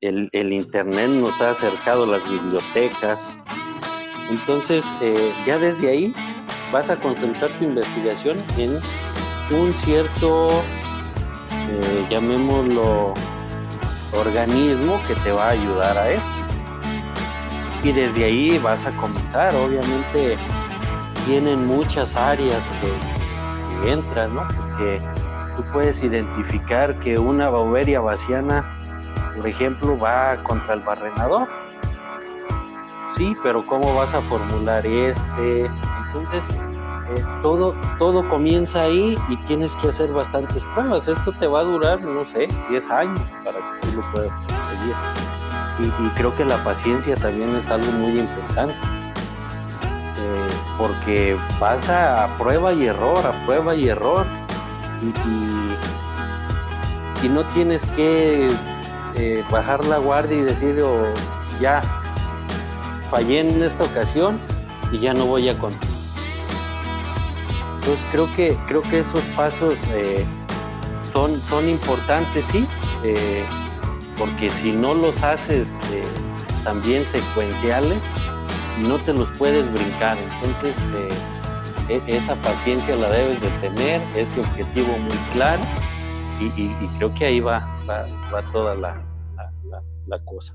el, Internet nos ha acercado las bibliotecas. Entonces, eh, ya desde ahí vas a concentrar tu investigación en un cierto, eh, llamémoslo, organismo que te va a ayudar a esto. Y desde ahí vas a comenzar, obviamente tienen muchas áreas que, que entran, ¿no? Porque tú puedes identificar que una bauberia vaciana, por ejemplo, va contra el barrenador. Sí, pero ¿cómo vas a formular este? Entonces, eh, todo, todo comienza ahí y tienes que hacer bastantes pruebas. Esto te va a durar, no sé, 10 años para que tú lo puedas conseguir. Y, creo que la paciencia también es algo muy importante. Eh, porque vas a, prueba y error, a prueba y error. Y no tienes que eh, bajar la guardia y decir, oh, ya, fallé en esta ocasión y ya no voy a continuar. Entonces creo que, creo que esos pasos eh, son, son importantes, sí, eh, porque si no los haces también secuenciales, no te los puedes brincar. Entonces e, esa paciencia la debes de tener, ese objetivo muy claro, y, y, y creo que ahí va, va, va toda la, la, cosa.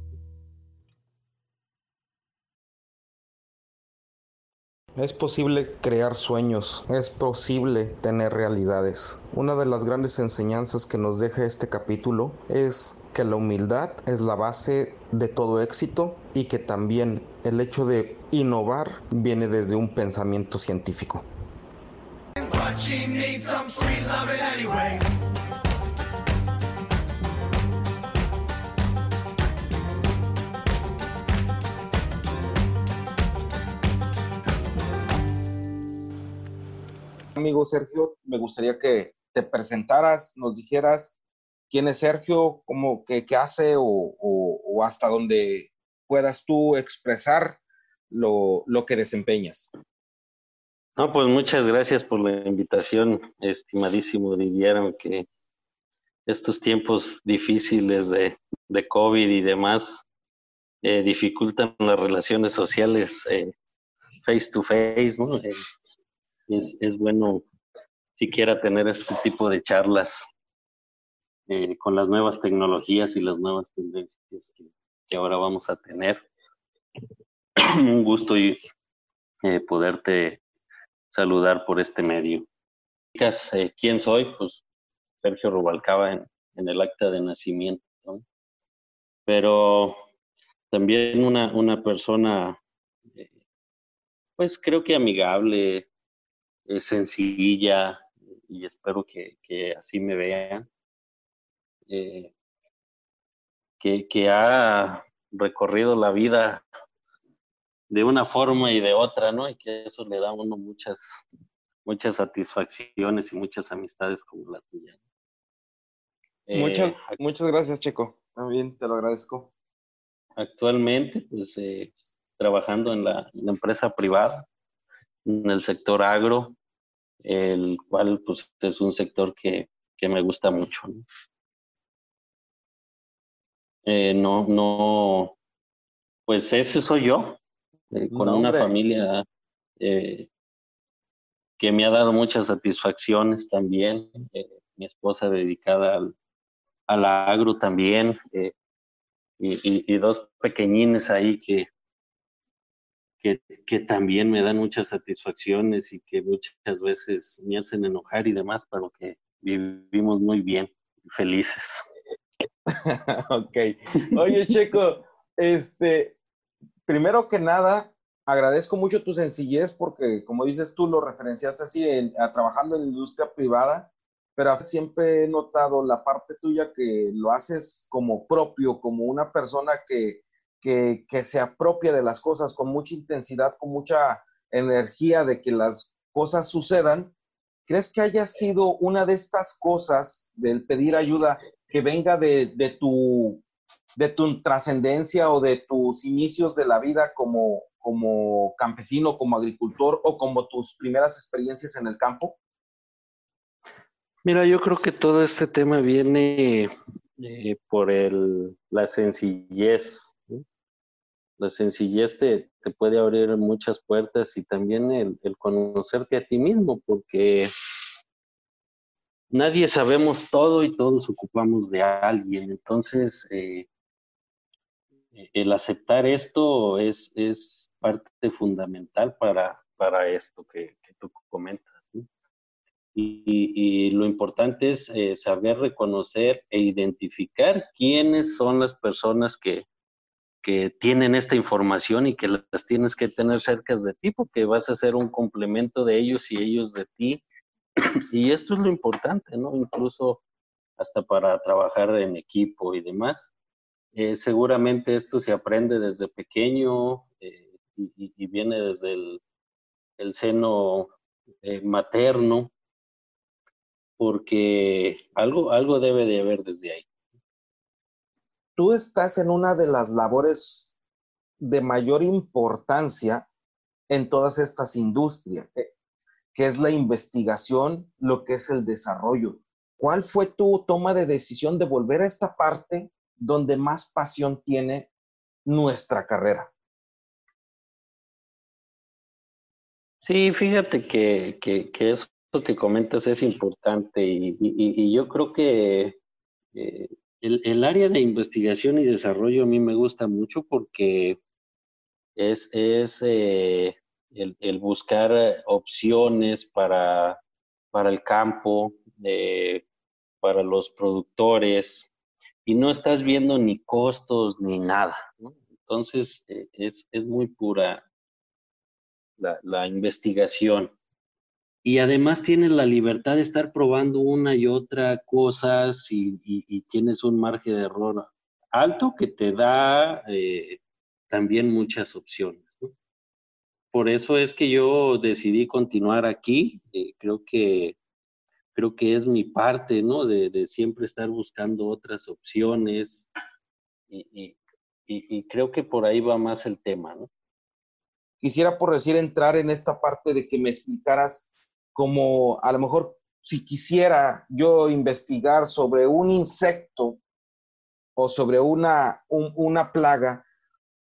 Es posible crear sueños, es posible tener realidades. Una de las grandes enseñanzas que nos deja este capítulo es que la humildad es la base de todo éxito y que también el hecho de innovar viene desde un pensamiento científico. Amigo Sergio, me gustaría que te presentaras, nos dijeras quién es Sergio, cómo, qué, qué hace o, hasta donde puedas tú expresar lo, lo que desempeñas. No, pues muchas gracias por la invitación, estimadísimo Didier, aunque estos tiempos difíciles de, de COVID y demás eh, dificultan las relaciones sociales eh, face to face, ¿no? Eh, es, es bueno siquiera tener este tipo de charlas eh, con las nuevas tecnologías y las nuevas tendencias que, ahora vamos a tener. Un gusto y eh, poderte saludar por este medio. Eh, ¿Quién soy? Pues Sergio Rubalcaba en, el acta de nacimiento. Pero también una, una persona, eh, pues creo que amigable, eh, sencilla y espero que, que así me vean, eh, que, que, ha recorrido la vida de una forma y de otra, ¿no? Y que eso le da a uno muchas, muchas satisfacciones y muchas amistades como la tuya. Eh, muchas, muchas gracias, Checo. También te lo agradezco. Actualmente, pues, eh, trabajando en la, en la empresa privada, en el sector agro, el cual pues es un sector que, que me gusta mucho. ¿no? Eh, no, no, pues ese soy yo, eh, con no, una hombre. familia eh, que me ha dado muchas satisfacciones también, mi esposa dedicada al, al agro también, y, y, y dos pequeñines ahí que, que, que, también me dan muchas satisfacciones y que muchas veces me hacen enojar y demás, pero que vivimos muy bien, felices. ok. Oye, Checo, este, primero que nada, agradezco mucho tu sencillez porque, como dices tú, lo referenciaste así, a, trabajando en la industria privada, pero siempre he notado la parte tuya que lo haces como propio, como una persona que que, que, se apropia de las cosas con mucha intensidad, con mucha energía de que las cosas sucedan, ¿crees que haya sido una de estas cosas del pedir ayuda que venga de, de tu, de tu trascendencia o de tus inicios de la vida como, como campesino, como agricultor o como tus primeras experiencias en el campo? Mira, yo creo que todo este tema viene eh, por el, la sencillez. La sencillez te, te, puede abrir muchas puertas y también el, el, conocerte a ti mismo, porque nadie sabemos todo y todos ocupamos de alguien. Entonces, eh, el aceptar esto es, es parte fundamental para, para esto que, que tú comentas. Y, lo importante es eh, saber reconocer e identificar quiénes son las personas que, que tienen esta información y que las tienes que tener cerca de ti porque vas a ser un complemento de ellos y ellos de ti. Y esto es lo importante, ¿no? Incluso hasta para trabajar en equipo y demás. Eh, seguramente esto se aprende desde pequeño eh, y, viene desde el, seno materno porque algo, algo debe de haber desde ahí. Tú estás en una de las labores de mayor importancia en todas estas industrias, eh, que es la investigación, lo que es el desarrollo. ¿Cuál fue tu toma de decisión de volver a esta parte donde más pasión tiene nuestra carrera? Sí, fíjate que, que, que es que comentas es importante y, yo creo que eh, el, área de investigación y desarrollo a mí me gusta mucho porque es, es eh, el, buscar opciones para, para el campo, eh, para los productores y no estás viendo ni costos ni nada. Entonces es, es, muy pura la, la investigación y además tienes la libertad de estar probando una y otra cosas y, tienes un margen de error alto que te da eh, también muchas opciones. Por eso es que yo decidí continuar aquí. Eh, creo que creo que es mi parte, ¿no? De, siempre estar buscando otras opciones y, y, creo que por ahí va más el tema, ¿no? Quisiera, por decir, entrar en esta parte de que me explicaras como a lo mejor si quisiera yo investigar sobre un insecto o sobre una, una plaga,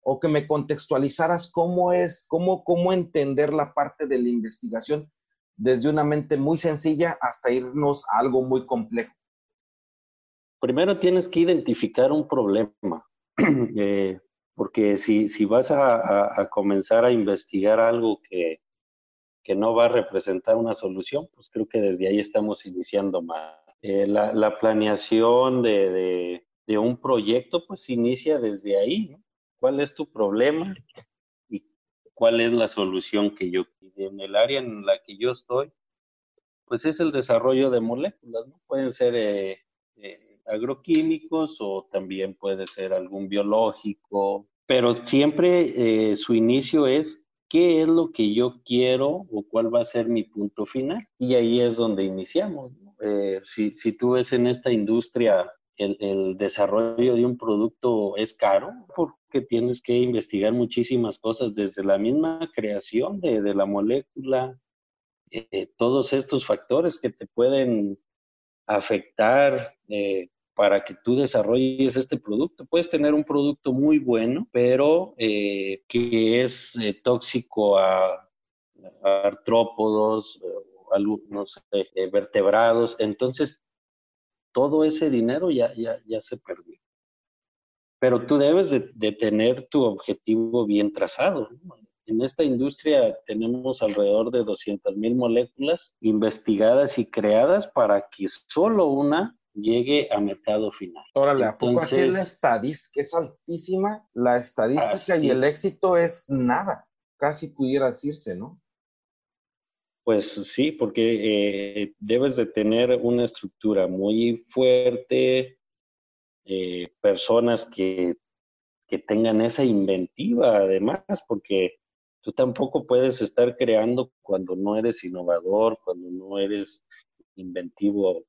o que me contextualizaras cómo es, cómo, cómo entender la parte de la investigación desde una mente muy sencilla hasta irnos a algo muy complejo. Primero tienes que identificar un problema, eh, porque si, si vas a, a, comenzar a investigar algo que, que no va a representar una solución, pues creo que desde ahí estamos iniciando más. Eh, la, planeación de, un proyecto, pues inicia desde ahí. ¿Cuál es tu problema y cuál es la solución que yo En el área en la que yo estoy, pues es el desarrollo de moléculas, ¿no? Pueden ser eh, eh, agroquímicos o también puede ser algún biológico, pero siempre su inicio es qué es lo que yo quiero o cuál va a ser mi punto final. Y ahí es donde iniciamos. Eh, si, si, tú ves en esta industria el, desarrollo de un producto es caro porque tienes que investigar muchísimas cosas desde la misma creación de, de la molécula, eh, todos estos factores que te pueden afectar eh, para que tú desarrolles este producto. Puedes tener un producto muy bueno, pero eh, que es eh, tóxico a, artrópodos, eh, algunos vertebrados. Entonces, todo ese dinero ya, ya, ya se perdió. Pero tú debes de, tener tu objetivo bien trazado. En esta industria tenemos alrededor de 200 mil moléculas investigadas y creadas para que solo una llegue a mercado final. Órale, ¿a poco así la estadística? Es altísima la estadística y el éxito es nada, casi pudiera decirse, ¿no? Pues sí, porque eh, debes de tener una estructura muy fuerte, eh, personas que, que tengan esa inventiva además, porque tú tampoco puedes estar creando cuando no eres innovador, cuando no eres inventivo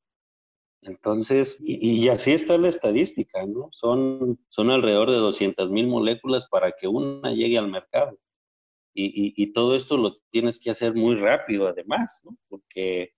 entonces, y, así está la estadística, ¿no? Son, son alrededor de 200 mil moléculas para que una llegue al mercado. Y, y, todo esto lo tienes que hacer muy rápido, además, ¿no? Porque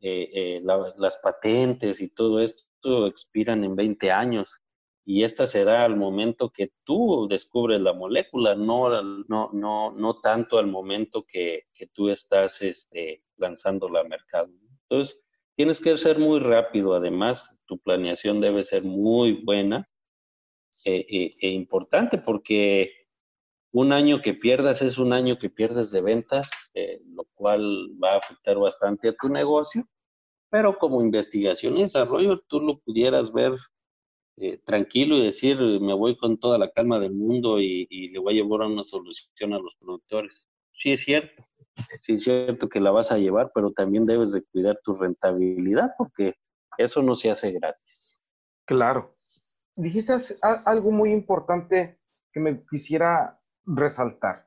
eh, eh, las patentes y todo esto expiran en 20 años y esta será al momento que tú descubres la molécula, no, no, no, no tanto al momento que, que tú estás este, lanzándola al mercado. Entonces, tienes que ser muy rápido, además, tu planeación debe ser muy buena e, e, e importante porque un año que pierdas es un año que pierdes de ventas, eh, lo cual va a afectar bastante a tu negocio, pero como investigación y desarrollo tú lo pudieras ver eh, tranquilo y decir, me voy con toda la calma del mundo y, le voy a llevar una solución a los productores. Sí es cierto, sí es cierto que la vas a llevar, pero también debes de cuidar tu rentabilidad porque eso no se hace gratis. Claro. Dijiste algo muy importante que me quisiera resaltar.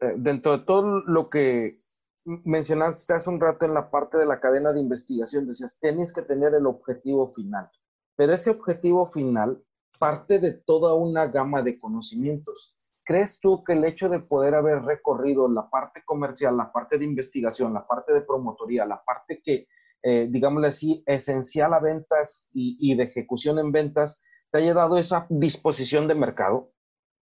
Eh, dentro de todo lo que mencionaste hace un rato en la parte de la cadena de investigación, decías, tienes que tener el objetivo final, pero ese objetivo final parte de toda una gama de conocimientos. ¿Crees tú que el hecho de poder haber recorrido la parte comercial, la parte de investigación, la parte de promotoría, la parte que, eh, digámosle así, esencial a ventas y, y de ejecución en ventas, te haya dado esa disposición de mercado?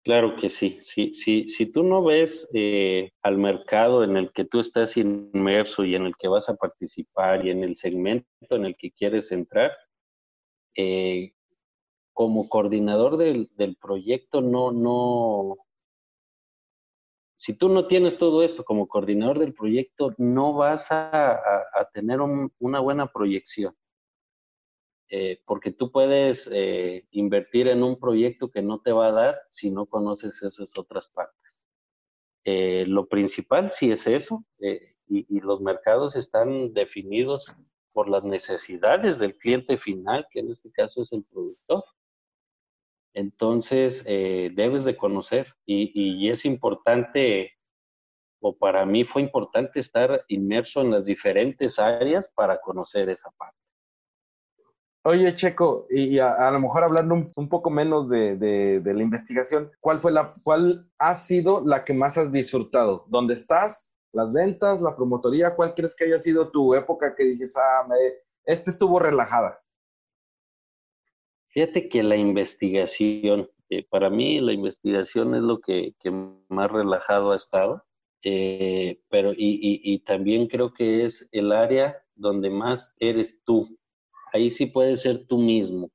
Claro que sí. sí, sí si tú no ves eh, al mercado en el que tú estás inmerso y en el que vas a participar y en el segmento en el que quieres entrar, eh, como coordinador del, proyecto, no, no. Si tú no tienes todo esto como coordinador del proyecto, no vas a, tener una buena proyección. Eh, porque tú puedes eh, invertir en un proyecto que no te va a dar si no conoces esas otras partes. Eh, lo principal sí es eso, y, los mercados están definidos por las necesidades del cliente final, que en este caso es el productor. Entonces, debes de conocer y, es importante, o para mí fue importante estar inmerso en las diferentes áreas para conocer esa parte. Oye, Checo, y a, lo mejor hablando un, poco menos de, la investigación, ¿cuál fue la, cuál ha sido la que más has disfrutado? ¿Dónde estás? ¿Las ventas? ¿La promotoría? ¿Cuál crees que haya sido tu época que dices, ah, me, este estuvo relajada? Fíjate que la investigación, eh, para mí la investigación es lo que, más relajado ha estado, eh, pero y también creo que es el área donde más eres tú ahí sí puedes ser tú mismo.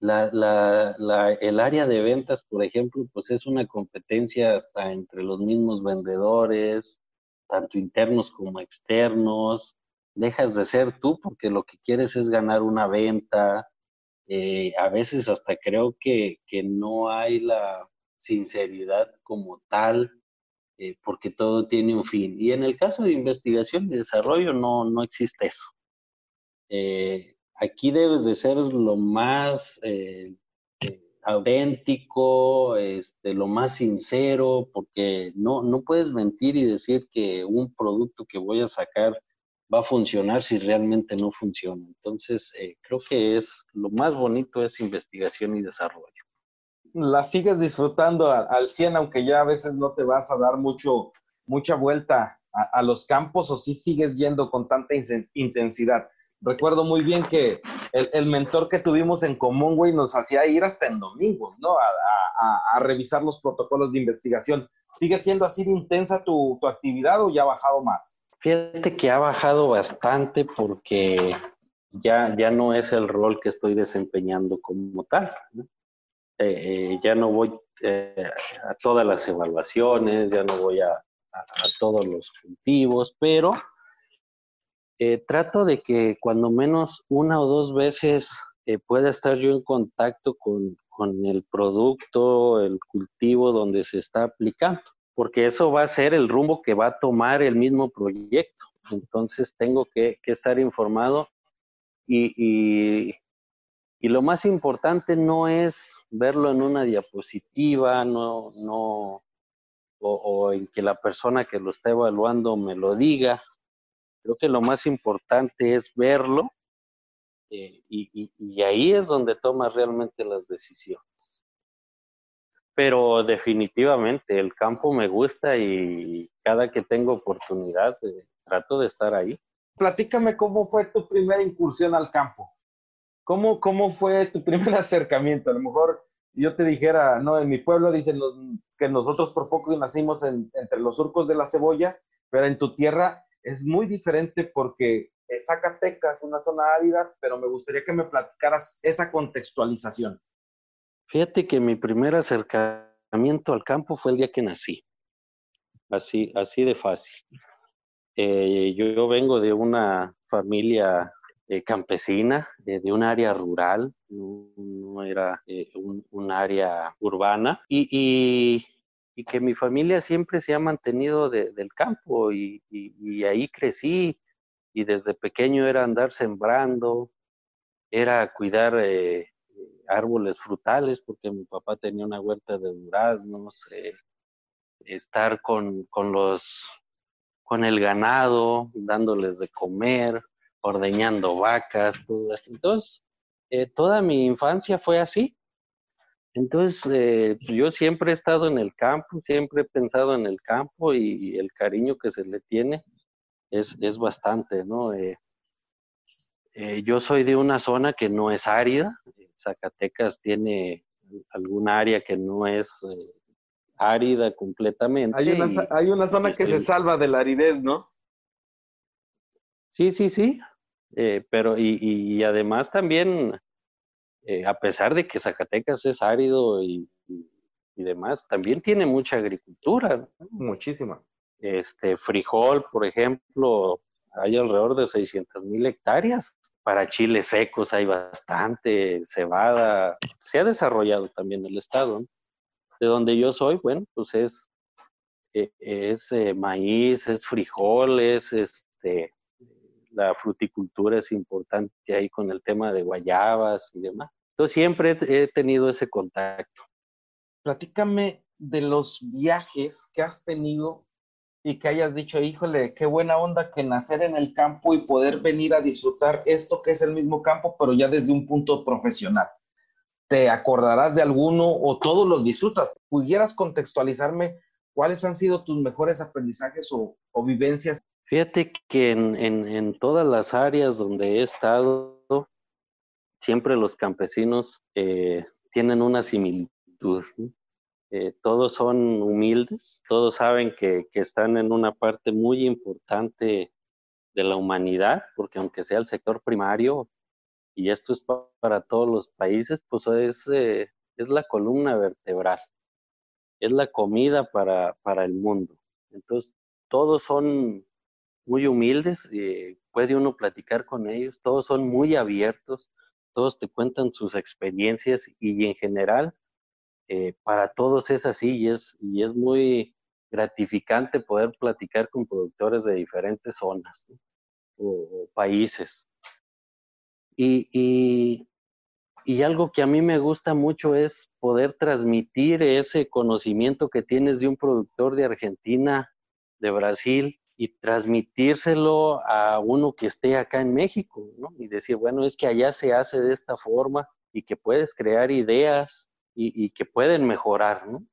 el área de ventas, por ejemplo, pues es una competencia hasta entre los mismos vendedores, tanto internos como externos. Dejas de ser tú porque lo que quieres es ganar una venta. Eh, a veces hasta creo que, no hay la sinceridad como tal, eh, porque todo tiene un fin. Y en el caso de investigación y desarrollo no, no existe eso. Eh, aquí debes de ser lo más auténtico, este, lo más sincero, porque no, no puedes mentir y decir que un producto que voy a sacar va a funcionar si realmente no funciona. Entonces, creo que es lo más bonito es investigación y desarrollo. La sigues disfrutando al 100, aunque ya a veces no te vas a dar mucho, mucha vuelta a, los campos o si sigues yendo con tanta intensidad recuerdo muy bien que el, mentor que tuvimos en común, güey, nos hacía ir hasta en domingos, ¿no? A, revisar los protocolos de investigación. ¿Sigue siendo así de intensa tu, actividad o ya ha bajado más? Fíjate que ha bajado bastante porque ya, ya no es el rol que estoy desempeñando como tal. Eh, eh, ya no voy eh, a todas las evaluaciones, ya no voy a, a todos los cultivos, pero trato de que cuando menos una o dos veces pueda estar yo en contacto con, el producto, el cultivo donde se está aplicando, porque eso va a ser el rumbo que va a tomar el mismo proyecto. Entonces tengo que, estar informado y, y, lo más importante no es verlo en una diapositiva, no, no, o, o en que la persona que lo está evaluando me lo diga, Creo que lo más importante es verlo eh, y, ahí es donde tomas realmente las decisiones. Pero definitivamente el campo me gusta y cada que tengo oportunidad eh, trato de estar ahí. Platícame cómo fue tu primera incursión al campo. ¿cómo, ¿cómo fue tu primer acercamiento? A lo mejor yo te dijera, no, en mi pueblo dicen que nosotros por poco nacimos entre los surcos de la cebolla, pero en tu tierra es muy diferente porque es Zacatecas, una zona árida, pero me gustaría que me platicaras esa contextualización. Fíjate que mi primer acercamiento al campo fue el día que nací, así, así de fácil. Eh, yo, vengo de una familia eh, campesina, eh, de un área rural, no, era un, área urbana, y, que mi familia siempre se ha mantenido del campo y, y, ahí crecí. Y desde pequeño era andar sembrando, era cuidar árboles frutales porque mi papá tenía una huerta de duraznos, estar con, con los con el ganado, dándoles de comer, ordeñando vacas, todo esto. Entonces, eh, toda mi infancia fue así. Entonces, eh, yo siempre he estado en el campo, siempre he pensado en el campo y, el cariño que se le tiene es, es bastante, ¿no? Eh, yo soy de una zona que no es árida, Zacatecas tiene alguna área que no es árida completamente. Hay una, hay una zona que se salva de la aridez, ¿no? Sí, sí, sí. Eh, pero y, además también, eh, a pesar de que Zacatecas es árido y, demás, también tiene mucha agricultura. Muchísima. Este, frijol, por ejemplo, hay alrededor de 600 mil hectáreas. Para chiles secos hay bastante, cebada. Se ha desarrollado también el estado. ¿no? de donde yo soy, bueno, pues es, eh, es eh, maíz, es frijoles, este, la fruticultura es importante ahí con el tema de guayabas y demás. Entonces siempre he tenido ese contacto. Platícame de los viajes que has tenido y que hayas dicho, híjole, qué buena onda que nacer en el campo y poder venir a disfrutar esto que es el mismo campo, pero ya desde un punto profesional te acordarás de alguno o todos los disfrutas. ¿Pudieras contextualizarme cuáles han sido tus mejores aprendizajes o, vivencias? Fíjate que en, todas las áreas donde he estado, siempre los campesinos eh, tienen una similitud. Eh, todos son humildes, todos saben que, están en una parte muy importante de la humanidad, porque aunque sea el sector primario, y esto es para todos los países, pues es, eh, es la columna vertebral, es la comida para, para el mundo. Entonces, todos son muy humildes, eh, puede uno platicar con ellos, todos son muy abiertos, todos te cuentan sus experiencias y en general eh, para todos es así y es, y muy gratificante poder platicar con productores de diferentes zonas o, países. Y, y, algo que a mí me gusta mucho es poder transmitir ese conocimiento que tienes de un productor de Argentina, de Brasil, y transmitírselo a uno que esté acá en México. Y decir, bueno, es que allá se hace de esta forma y que puedes crear ideas y, que pueden mejorar, ¿no?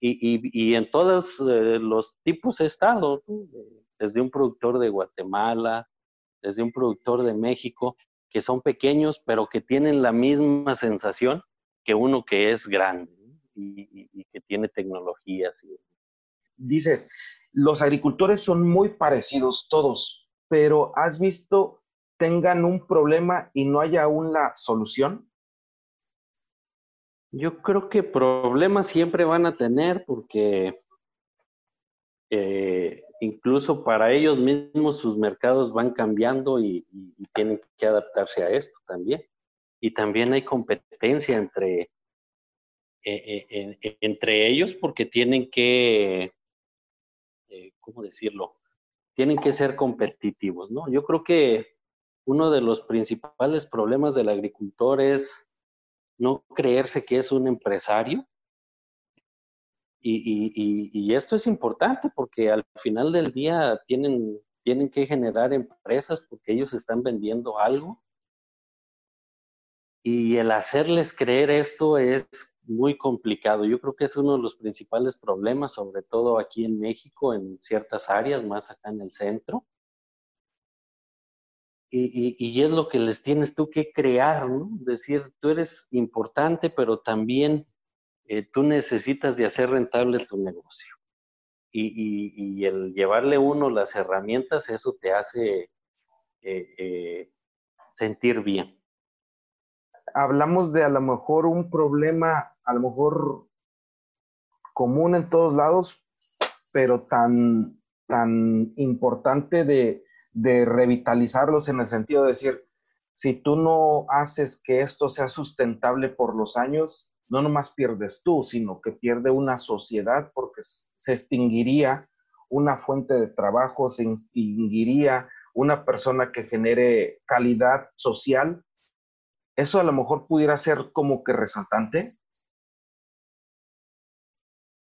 Y, y, en todos eh, los tipos he estado, desde un productor de Guatemala, desde un productor de México, que son pequeños, pero que tienen la misma sensación que uno que es grande y, que tiene tecnologías. Dices, los agricultores son muy parecidos todos, pero ¿has visto tengan un problema y no haya aún la solución? Yo creo que problemas siempre van a tener porque eh, incluso para ellos mismos sus mercados van cambiando y, tienen que adaptarse a esto también. Y también hay competencia entre, eh, eh, entre ellos porque tienen que, ¿cómo decirlo? Tienen que ser competitivos, ¿no? Yo creo que uno de los principales problemas del agricultor es no creerse que es un empresario, y, esto es importante porque al final del día tienen, tienen que generar empresas porque ellos están vendiendo algo. Y el hacerles creer esto es muy complicado. Yo creo que es uno de los principales problemas, sobre todo aquí en México, en ciertas áreas, más acá en el centro. Y, es lo que les tienes tú que crear, ¿no? Decir, tú eres importante, pero también eh, tú necesitas de hacer rentable tu negocio. Y, el llevarle uno las herramientas, eso te hace eh, eh, sentir bien. Hablamos de a lo mejor un problema, a lo mejor común en todos lados, pero tan, tan importante de, de revitalizarlos en el sentido de decir, si tú no haces que esto sea sustentable por los años, no nomás pierdes tú, sino que pierde una sociedad porque se extinguiría una fuente de trabajo, se extinguiría una persona que genere calidad social. Eso a lo mejor pudiera ser como que resaltante.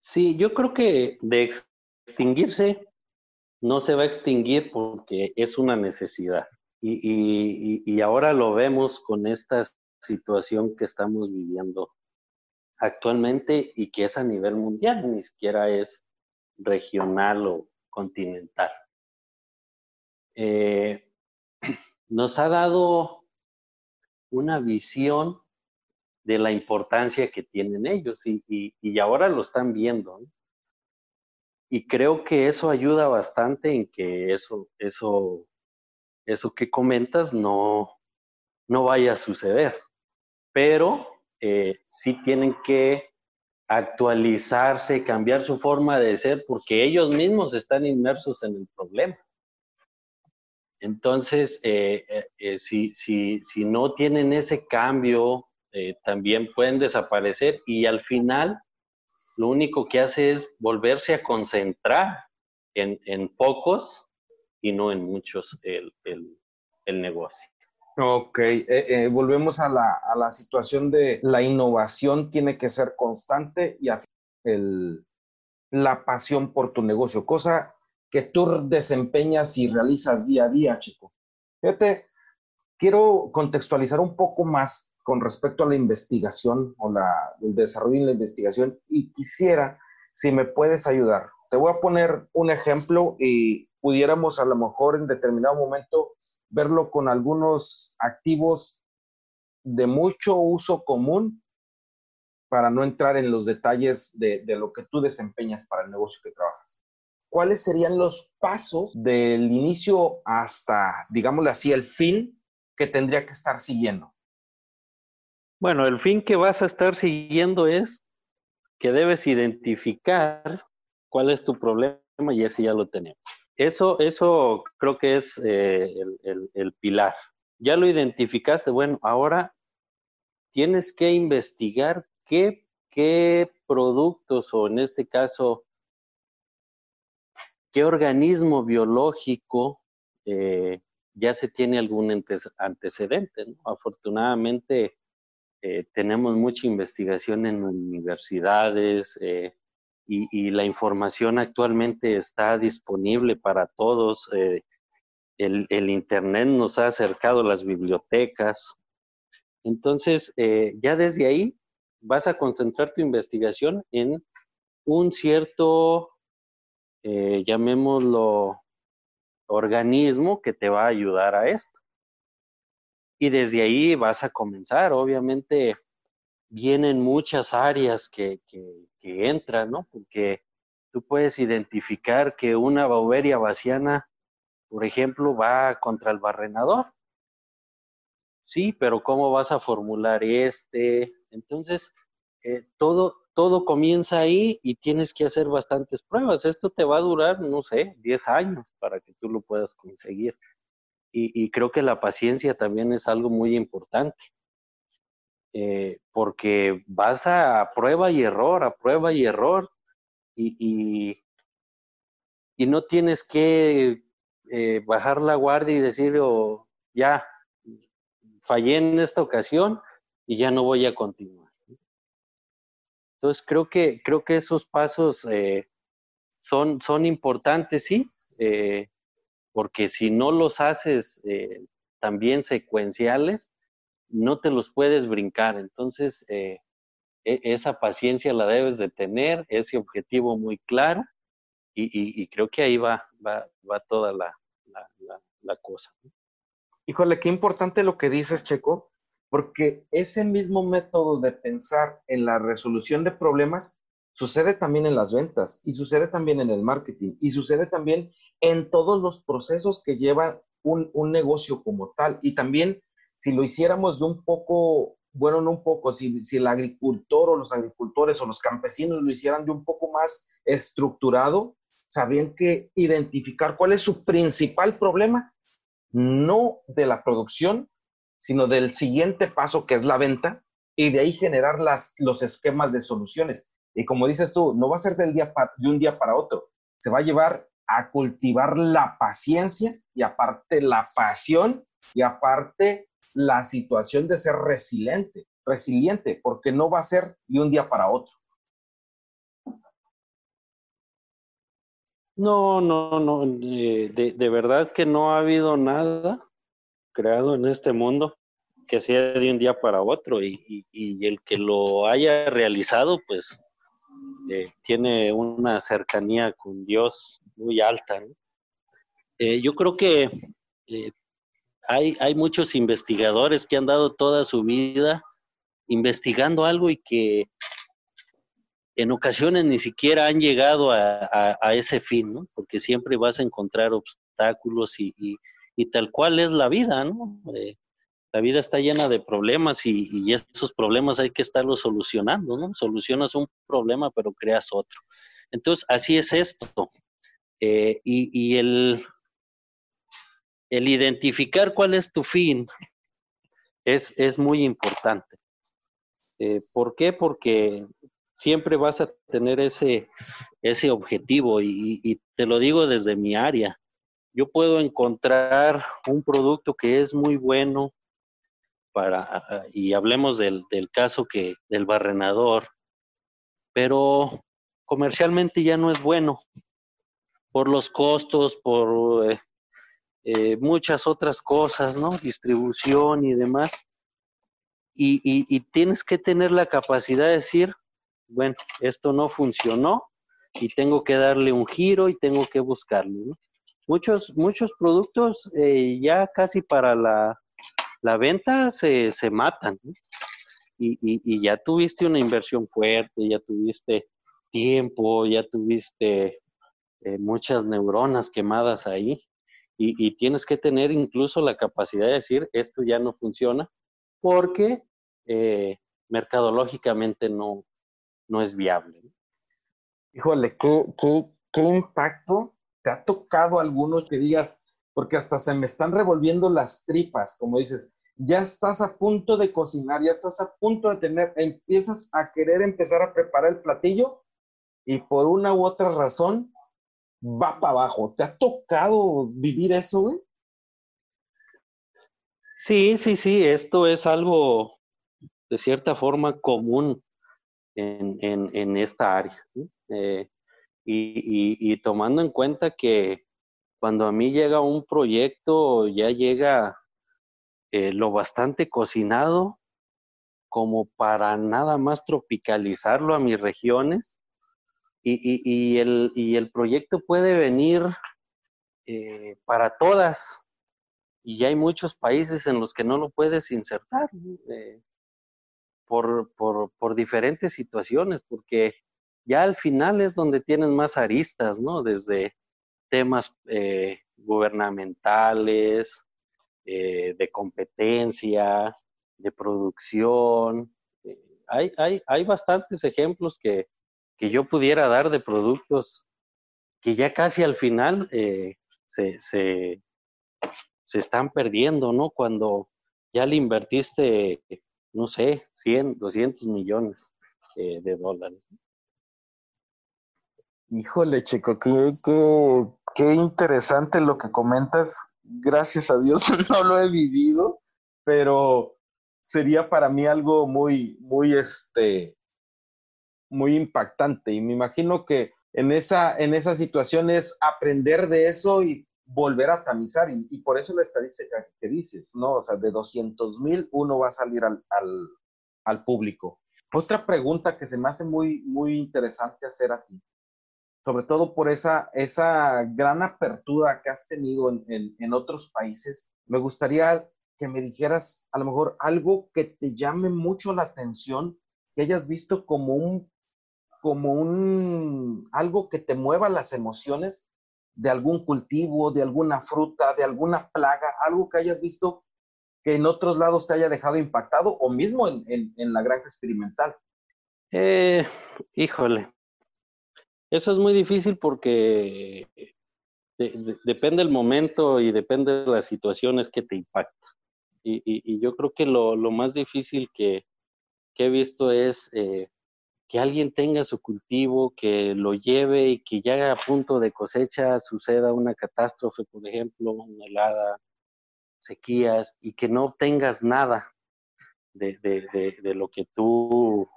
Sí, yo creo que de extinguirse no se va a extinguir porque es una necesidad. Y, ahora lo vemos con esta situación que estamos viviendo actualmente y que es a nivel mundial, ni siquiera es regional o continental. Eh, nos ha dado una visión de la importancia que tienen ellos y, y ahora lo están viendo. ¿no? Y creo que eso ayuda bastante en que eso, eso, eso que comentas no, no vaya a suceder. Pero eh, sí tienen que actualizarse, cambiar su forma de ser, porque ellos mismos están inmersos en el problema. Entonces, eh, eh, si, si, si, no tienen ese cambio, también pueden desaparecer y al final lo único que hace es volverse a concentrar en, pocos y no en muchos el, negocio. Ok, eh, eh, volvemos a la, situación de la innovación tiene que ser constante y el, la pasión por tu negocio, cosa que tú desempeñas y realizas día a día, chico. Fíjate, quiero contextualizar un poco más con respecto a la investigación o la, el desarrollo de la investigación y quisiera si me puedes ayudar. Te voy a poner un ejemplo y pudiéramos a lo mejor en determinado momento verlo con algunos activos de mucho uso común para no entrar en los detalles de, de lo que tú desempeñas para el negocio que trabajas. ¿Cuáles serían los pasos del inicio hasta, digámosle así, el fin que tendría que estar siguiendo? Bueno, el fin que vas a estar siguiendo es que debes identificar cuál es tu problema y ese ya lo tenemos. Eso, eso creo que es eh, el, pilar. Ya lo identificaste, bueno, ahora tienes que investigar qué, qué productos o en este caso, qué organismo biológico eh, ya se tiene algún antecedente. Afortunadamente, eh, tenemos mucha investigación en universidades eh, y, la información actualmente está disponible para todos. Eh, el, Internet nos ha acercado las bibliotecas. Entonces, ya desde ahí vas a concentrar tu investigación en un cierto, llamémoslo, organismo que te va a ayudar a esto y desde ahí vas a comenzar. Obviamente vienen muchas áreas que, que, entran, ¿no? Porque tú puedes identificar que una bauberia vaciana, por ejemplo, va contra el barrenador. Sí, pero ¿cómo vas a formular este? Entonces, eh, todo, todo comienza ahí y tienes que hacer bastantes pruebas. Esto te va a durar, no sé, 10 años para que tú lo puedas conseguir. Y, creo que la paciencia también es algo muy importante, eh, porque vas a prueba y error, a prueba y error, y, y, no tienes que eh, bajar la guardia y decir, oh, ya, fallé en esta ocasión y ya no voy a continuar. Entonces creo que, creo que esos pasos eh, son, son importantes, sí, porque si no los haces eh, también secuenciales, no te los puedes brincar. Entonces, eh, e, esa paciencia la debes de tener, ese objetivo muy claro, y, creo que ahí va, va, toda la, cosa. Híjole, qué importante lo que dices, Checo, porque ese mismo método de pensar en la resolución de problemas sucede también en las ventas y sucede también en el marketing y sucede también en todos los procesos que lleva un, negocio como tal. Y también si lo hiciéramos de un poco, bueno, no un poco, si, si el agricultor o los agricultores o los campesinos lo hicieran de un poco más estructurado, sabrían que identificar cuál es su principal problema, no de la producción, sino del siguiente paso que es la venta y de ahí generar las, los esquemas de soluciones. Y como dices tú, no va a ser del día de un día para otro, se va a llevar a cultivar la paciencia y aparte la pasión y aparte la situación de ser resiliente, resiliente, porque no va a ser de un día para otro. No, no, no, eh, de, verdad que no ha habido nada creado en este mundo que sea de un día para otro y, y el que lo haya realizado, pues eh, tiene una cercanía con Dios muy alta. Eh, yo creo que eh, hay, hay muchos investigadores que han dado toda su vida investigando algo y que en ocasiones ni siquiera han llegado a, ese fin, ¿no? Porque siempre vas a encontrar obstáculos y, y, tal cual es la vida, ¿no? La vida está llena de problemas y, esos problemas hay que estarlos solucionando, ¿no? Solucionas un problema, pero creas otro. Entonces, así es esto. Eh, y, el, el identificar cuál es tu fin es, es muy importante. Eh, ¿Por qué? Porque siempre vas a tener ese, ese objetivo y, y te lo digo desde mi área. Yo puedo encontrar un producto que es muy bueno, y hablemos del, del caso que, del barrenador, pero comercialmente ya no es bueno por los costos, por eh, eh, muchas otras cosas, ¿no? Distribución y demás. Y, y, tienes que tener la capacidad de decir, bueno, esto no funcionó y tengo que darle un giro y tengo que buscarlo. ¿no? Muchos, muchos productos eh, ya casi para la, la venta se, se matan. Y, y, ya tuviste una inversión fuerte, ya tuviste tiempo, ya tuviste eh, muchas neuronas quemadas ahí. Y, y, tienes que tener incluso la capacidad de decir, esto ya no funciona, porque eh, mercadológicamente no, no es viable. Híjole, ¿qué, qué, qué impacto te ha tocado alguno que digas, porque hasta se me están revolviendo las tripas, como dices, ya estás a punto de cocinar, ya estás a punto de tener, empiezas a querer empezar a preparar el platillo y por una u otra razón va para abajo. ¿Te ha tocado vivir eso, güey? Sí, sí, sí, esto es algo de cierta forma común en, esta área. Eh, y, y tomando en cuenta que cuando a mí llega un proyecto, ya llega eh, lo bastante cocinado como para nada más tropicalizarlo a mis regiones. Y, y, el, y el, proyecto puede venir eh, para todas. Y ya hay muchos países en los que no lo puedes insertar eh, por, por, por, diferentes situaciones, porque ya al final es donde tienes más aristas, ¿no? Desde temas eh, gubernamentales, eh, de competencia, de producción. Eh, hay, hay, hay, bastantes ejemplos que, que, yo pudiera dar de productos que ya casi al final se, se, se, están perdiendo, ¿no? Cuando ya le invertiste, no sé, 100, 200 millones de dólares. Híjole, Checo, qué, qué, qué interesante lo que comentas. Gracias a Dios no lo he vivido, pero sería para mí algo muy, muy, este, muy impactante. Y me imagino que en esa, en esa situación es aprender de eso y volver a tamizar. Y, por eso la estadística que dices, ¿no? O sea, de 200 mil uno va a salir al, al, al público. Otra pregunta que se me hace muy, muy interesante hacer a ti sobre todo por esa, esa gran apertura que has tenido en, otros países me gustaría que me dijeras a lo mejor algo que te llame mucho la atención, que hayas visto como un, como un, algo que te mueva las emociones de algún cultivo, de alguna fruta, de alguna plaga, algo que hayas visto que en otros lados te haya dejado impactado o mismo en, la granja experimental. Eh, híjole, eso es muy difícil porque depende del momento y depende de las situaciones que te impacta. Y, yo creo que lo, más difícil que, he visto es eh, que alguien tenga su cultivo, que lo lleve y que ya a punto de cosecha suceda una catástrofe, por ejemplo, una helada, sequías, y que no obtengas nada de, lo que tú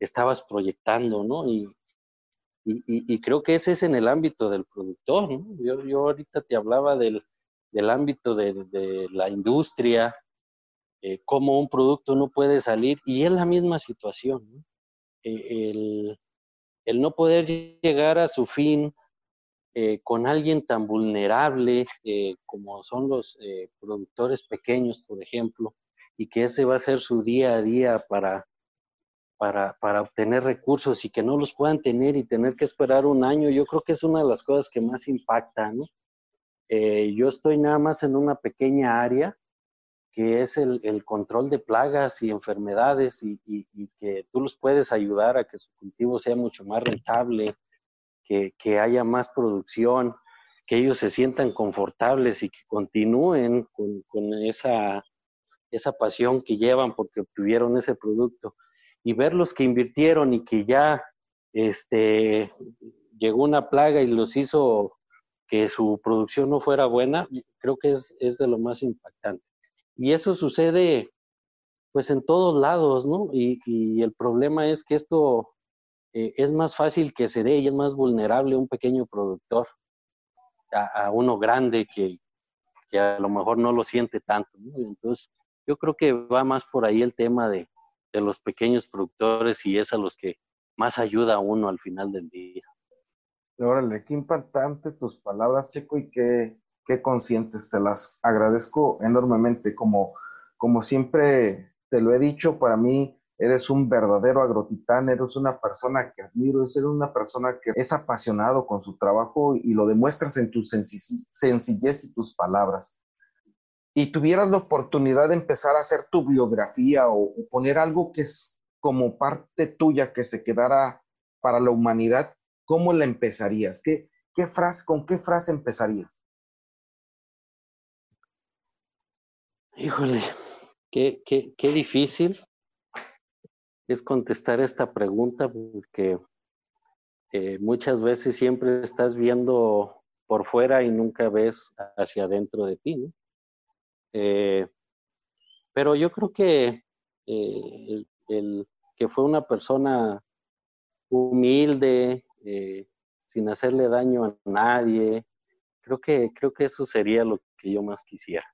estabas proyectando, ¿no? Y, creo que ese es en el ámbito del productor, ¿no? Yo, yo ahorita te hablaba del, del ámbito de, la industria, eh, cómo un producto no puede salir, y es la misma situación, eh, el, no poder llegar a su fin eh, con alguien tan vulnerable como son los productores pequeños, por ejemplo, y que ese va a ser su día a día para, para, para, obtener recursos y que no los puedan tener y tener que esperar un año, yo creo que es una de las cosas que más impacta, ¿no? Eh, yo estoy nada más en una pequeña área que es el, control de plagas y enfermedades y, que tú los puedes ayudar a que su cultivo sea mucho más rentable, que, haya más producción, que ellos se sientan confortables y que continúen con, esa, esa pasión que llevan porque obtuvieron ese producto. Y ver los que invirtieron y que ya este, llegó una plaga y los hizo que su producción no fuera buena, creo que es, de lo más impactante. Y eso sucede pues en todos lados, ¿no? Y, el problema es que esto eh, es más fácil que se dé y es más vulnerable un pequeño productor a, uno grande que, a lo mejor no lo siente tanto. ¿no? Entonces, yo creo que va más por ahí el tema de, de los pequeños productores y es a los que más ayuda a uno al final del día. Órale, qué impactante tus palabras, Checo, y qué, qué conscientes. Te las agradezco enormemente. Como, como siempre te lo he dicho, para mí eres un verdadero agrotitán, eres una persona que admiro, eres una persona que es apasionado con su trabajo y lo demuestras en tu sencillez y tus palabras. Y tuvieras la oportunidad de empezar a hacer tu biografía o poner algo que es como parte tuya que se quedara para la humanidad, ¿cómo la empezarías? ¿Qué, frase, ¿Con qué frase empezarías? Híjole, qué, qué, qué difícil es contestar esta pregunta porque eh, muchas veces siempre estás viendo por fuera y nunca ves hacia adentro de ti. ¿no? Eh, pero yo creo que eh, el, que fue una persona humilde, eh, sin hacerle daño a nadie. Creo que, creo que eso sería lo que yo más quisiera.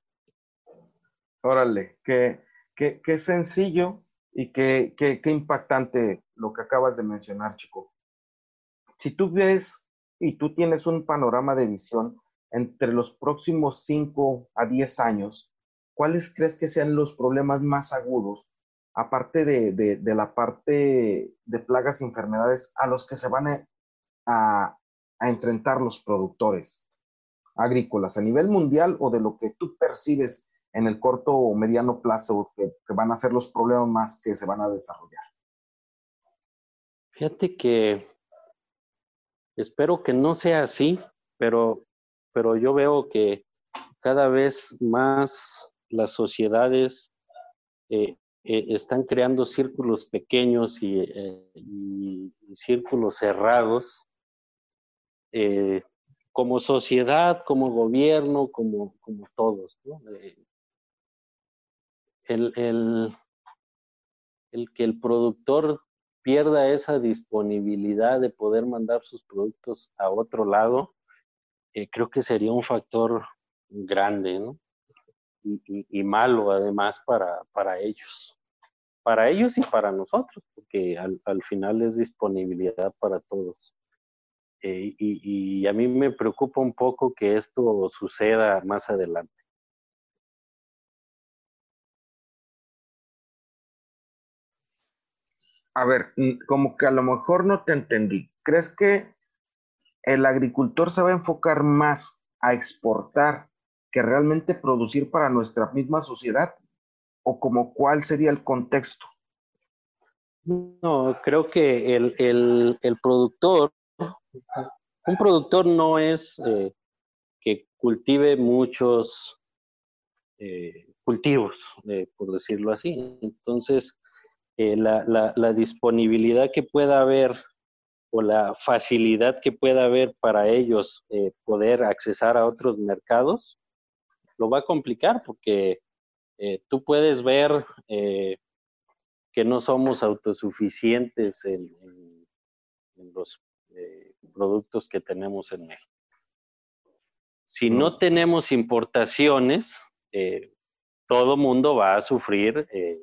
Órale, qué, qué, qué sencillo y qué, qué, qué impactante lo que acabas de mencionar, chico. Si tú ves y tú tienes un panorama de visión entre los próximos 5 a 10 años, ¿cuáles crees que sean los problemas más agudos aparte de, la parte de plagas y enfermedades a los que se van a, enfrentar los productores agrícolas a nivel mundial o de lo que tú percibes en el corto o mediano plazo que, van a ser los problemas más que se van a desarrollar? Fíjate que espero que no sea así, pero, pero yo veo que cada vez más las sociedades eh, eh, están creando círculos pequeños y, eh, círculos cerrados como sociedad, como gobierno, como, como todos. el, el, el, que el productor pierda esa disponibilidad de poder mandar sus productos a otro lado, creo que sería un factor grande, ¿no? y, malo además para, para, ellos. Para ellos y para nosotros, porque al, al final es disponibilidad para todos. Eh, y, y a mí me preocupa un poco que esto suceda más adelante. a ver, como que a lo mejor no te entendí. ¿Crees que el agricultor se va a enfocar más a exportar que realmente producir para nuestra misma sociedad? ¿O como cuál sería el contexto? No, creo que el, productor, un productor no es eh, que cultive muchos eh, cultivos, eh, por decirlo así. Entonces, la, la, disponibilidad que pueda haber o la facilidad que pueda haber para ellos poder accesar a otros mercados, lo va a complicar porque tú puedes ver que no somos autosuficientes en, los eh, productos que tenemos en México. Si no tenemos importaciones, eh, todo mundo va a sufrir eh,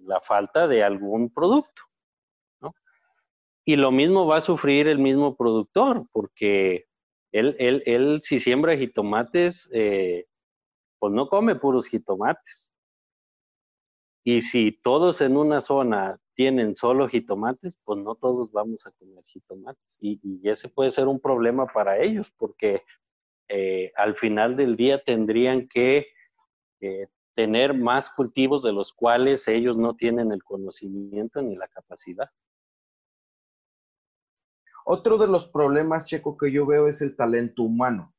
la falta de algún producto. Y lo mismo va a sufrir el mismo productor, porque él, él, él si siembra jitomates, pues no come puros jitomates y si todos en una zona tienen solo jitomates, pues no todos vamos a comer jitomates. Y, ese puede ser un problema para ellos, porque eh, al final del día tendrían que eh, tener más cultivos de los cuales ellos no tienen el conocimiento ni la capacidad. Otro de los problemas, Checo, que yo veo es el talento humano.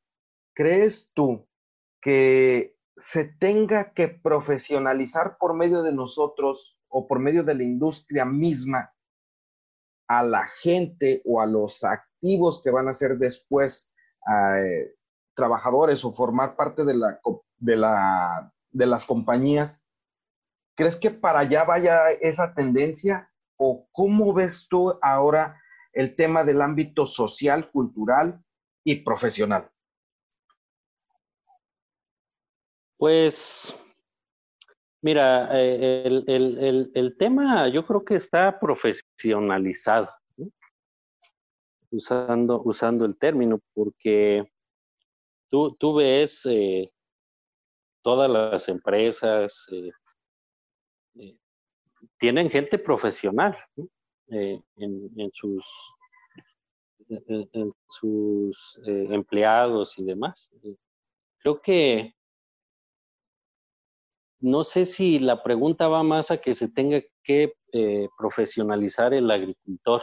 ¿Crees tú que se tenga que profesionalizar por medio de nosotros o por medio de la industria misma a la gente o a los activos que van a ser después eh, trabajadores o formar parte de, de las compañías, ¿crees que para allá vaya esa tendencia? ¿O cómo ves tú ahora el tema del ámbito social, cultural y profesional? Pues, mira, eh, el, tema yo creo que está profesionalizado, usando, usando el término, porque tú, tú ves eh, todas las empresas, eh, tienen gente profesional en, en, sus, en sus empleados y demás. Creo que no sé si la pregunta va más a que se tenga que eh, profesionalizar el agricultor,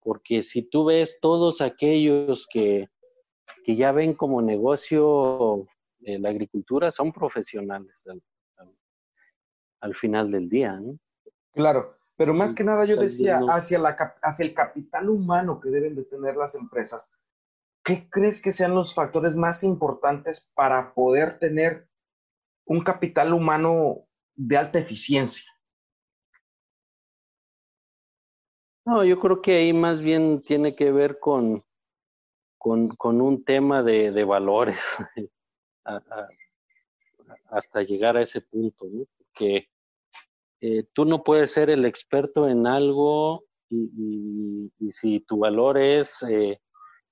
porque si tú ves todos aquellos que, ya ven como negocio eh, la agricultura, son profesionales al, final del día. Claro, pero más que nada yo decía hacia, la, hacia el capital humano que deben de tener las empresas. ¿Qué crees que sean los factores más importantes para poder tener un capital humano de alta eficiencia. No, yo creo que ahí más bien tiene que ver con, con, un tema de, valores hasta llegar a ese punto, ¿no? Porque eh, tú no puedes ser el experto en algo y, si tu valor es eh,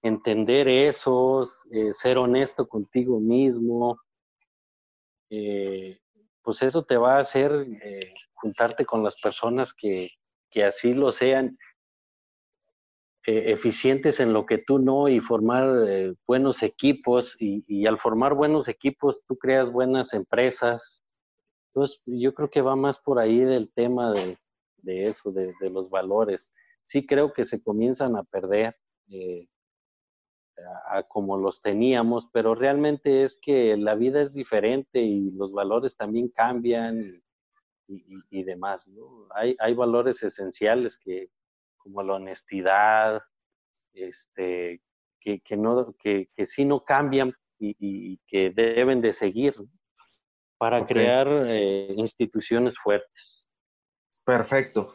entender eso, eh, ser honesto contigo mismo, pues eso te va a hacer juntarte con las personas que, así lo sean, eficientes en lo que tú no y formar buenos equipos y, al formar buenos equipos tú creas buenas empresas. Entonces yo creo que va más por ahí del tema de, eso, de, los valores. Sí creo que se comienzan a perder a, como los teníamos, pero realmente es que la vida es diferente y los valores también cambian y, demás. Hay, hay valores esenciales que, como la honestidad, este, que, que, no, sí no cambian y, que deben de seguir para crear eh, instituciones fuertes. Perfecto.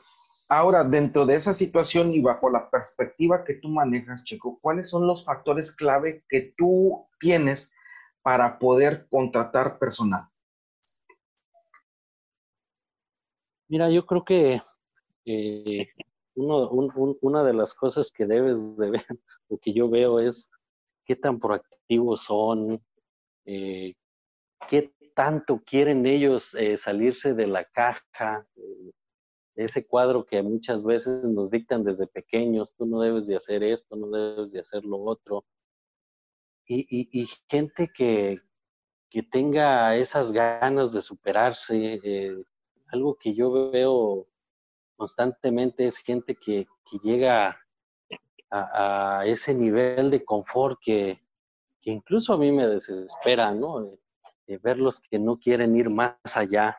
Ahora, dentro de esa situación y bajo la perspectiva que tú manejas, Checo, ¿cuáles son los factores clave que tú tienes para poder contratar personal? Mira, yo creo que eh, una de las cosas que debes de ver, o que yo veo es qué tan proactivos son, eh, qué tanto quieren ellos eh, salirse de la caja, ese cuadro que muchas veces nos dictan desde pequeños, tú no debes de hacer esto, no debes de hacer lo otro. Y, gente que, que, tenga esas ganas de superarse, eh, algo que yo veo constantemente es gente que, que llega a, ese nivel de confort que, que, incluso a mí me desespera, ¿no? Verlos que no quieren ir más allá.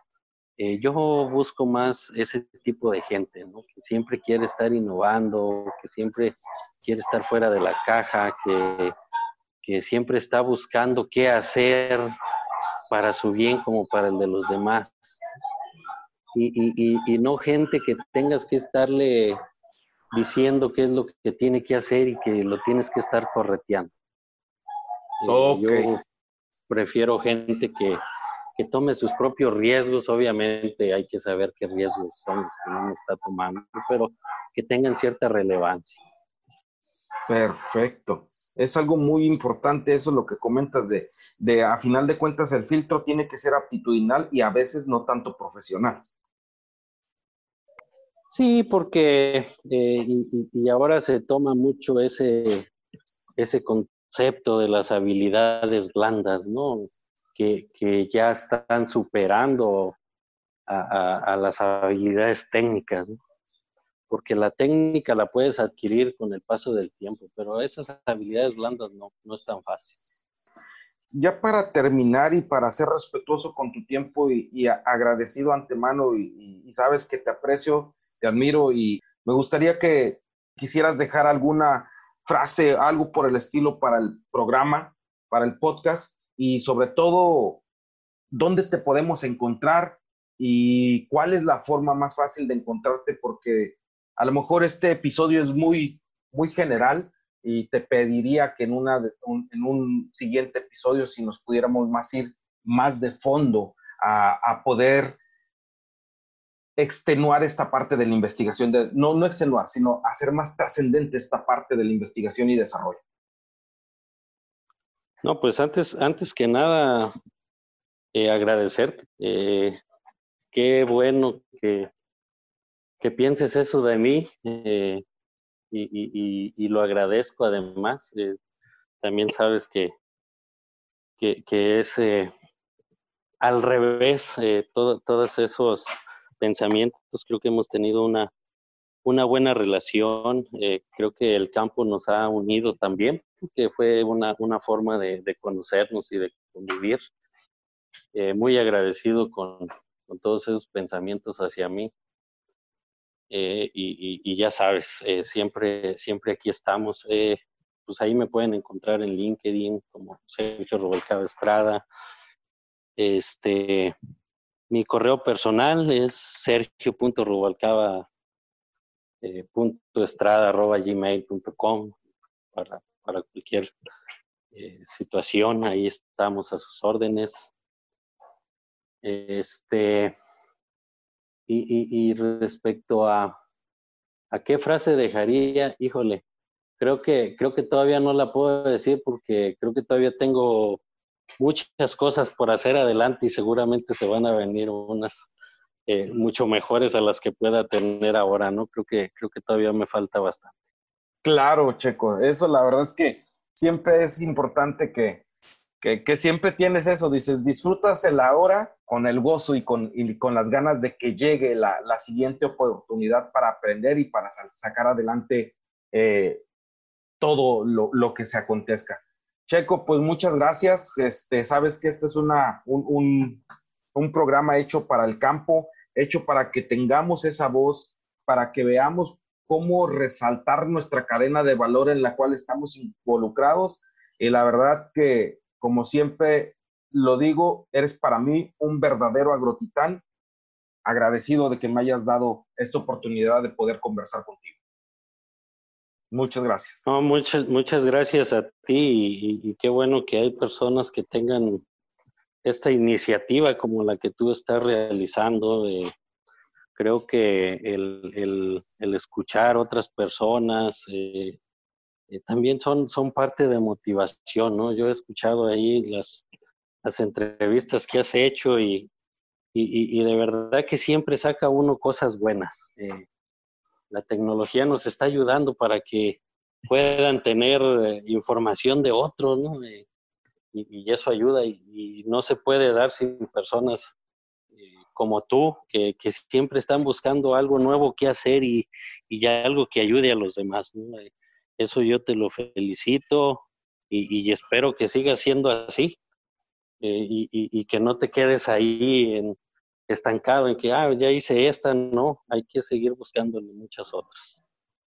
Eh, yo busco más ese tipo de gente, ¿no? Que siempre quiere estar innovando, que siempre quiere estar fuera de la caja, que, que siempre está buscando qué hacer para su bien como para el de los demás. Y, y, y, no gente que tengas que estarle diciendo qué es lo que tiene que hacer y que lo tienes que estar correteando. Eh, yo prefiero gente que, que, tome sus propios riesgos, obviamente hay que saber qué riesgos son los que uno está tomando, pero que tengan cierta relevancia. Perfecto. Es algo muy importante eso lo que comentas de, de, a final de cuentas, el filtro tiene que ser aptitudinal y a veces no tanto profesional. Sí, porque eh, y, ahora se toma mucho ese, ese concepto de las habilidades blandas, ¿no? Que, que ya están superando a, las habilidades técnicas, ¿no? Porque la técnica la puedes adquirir con el paso del tiempo, pero esas habilidades blandas no, no es tan fácil. Ya para terminar y para ser respetuoso con tu tiempo y, agradecido antemano y sabes que te aprecio te admiro y me gustaría que quisieras dejar alguna frase, algo por el estilo para el programa, para el podcast y sobre todo, dónde te podemos encontrar y cuál es la forma más fácil de encontrarte porque a lo mejor este episodio es muy, muy general y te pediría que en, una, en un siguiente episodio si nos pudiéramos más ir más de fondo a poder extenuar esta parte de la investigación, de, no, no extenuar, sino hacer más trascendente esta parte de la investigación y desarrollo? No, pues antes, antes que nada, eh, agradecerte. Eh, qué bueno que, que, pienses eso de mí eh, y, lo agradezco además. también sabes que, que, que es al revés, todos esos pensamientos, creo que hemos tenido una, una buena relación, eh, creo que el campo nos ha unido también, que fue una, una forma de, conocernos y de convivir. Eh, muy agradecido con, con, todos esos pensamientos hacia mí. Eh, y, y, ya sabes, siempre, siempre aquí estamos. pues ahí me pueden encontrar en LinkedIn como Sergio Rubalcaba Estrada. Este, mi correo personal es sergio.rubalcaba.estrada.gmail.com eh, para, para cualquier eh, situación. Ahí estamos a sus órdenes. Este, y, y, respecto a, a qué frase dejaría, híjole, creo que, creo que todavía no la puedo decir porque creo que todavía tengo muchas cosas por hacer adelante y seguramente se van a venir unas eh, mucho mejores a las que pueda tener ahora, ¿no? Creo que, creo que todavía me falta bastante. Claro, Checo, eso la verdad es que siempre es importante que, que, siempre tienes eso, dices, disfrutas el ahora con el gozo y con, y con las ganas de que llegue la, la siguiente oportunidad para aprender y para sacar adelante eh, todo lo, lo que se acontezca. Checo, pues muchas gracias. Este, sabes que este es una, un, programa hecho para el campo, hecho para que tengamos esa voz, para que veamos cómo resaltar nuestra cadena de valor en la cual estamos involucrados. Y la verdad que, como siempre lo digo, eres para mí un verdadero agrotitán. Agradecido de que me hayas dado esta oportunidad de poder conversar contigo. Muchas gracias. No, muchas, muchas gracias a ti y, qué bueno que hay personas que tengan esta iniciativa como la que tú estás realizando. creo que el, el, escuchar otras personas eh, eh, también son, son parte de motivación, ¿no? Yo he escuchado ahí las, las entrevistas que has hecho y, y, de verdad que siempre saca uno cosas buenas. Eh, la tecnología nos está ayudando para que puedan tener eh, información de otros, ¿no? Eh, y, eso ayuda y, no se puede dar sin personas como tú, que, siempre están buscando algo nuevo que hacer y, ya algo que ayude a los demás. ¿no? Eso yo te lo felicito y, espero que siga siendo así. Eh, y, que no te quedes ahí estancado en que, ah, ya hice esta, no, hay que seguir buscándole muchas otras.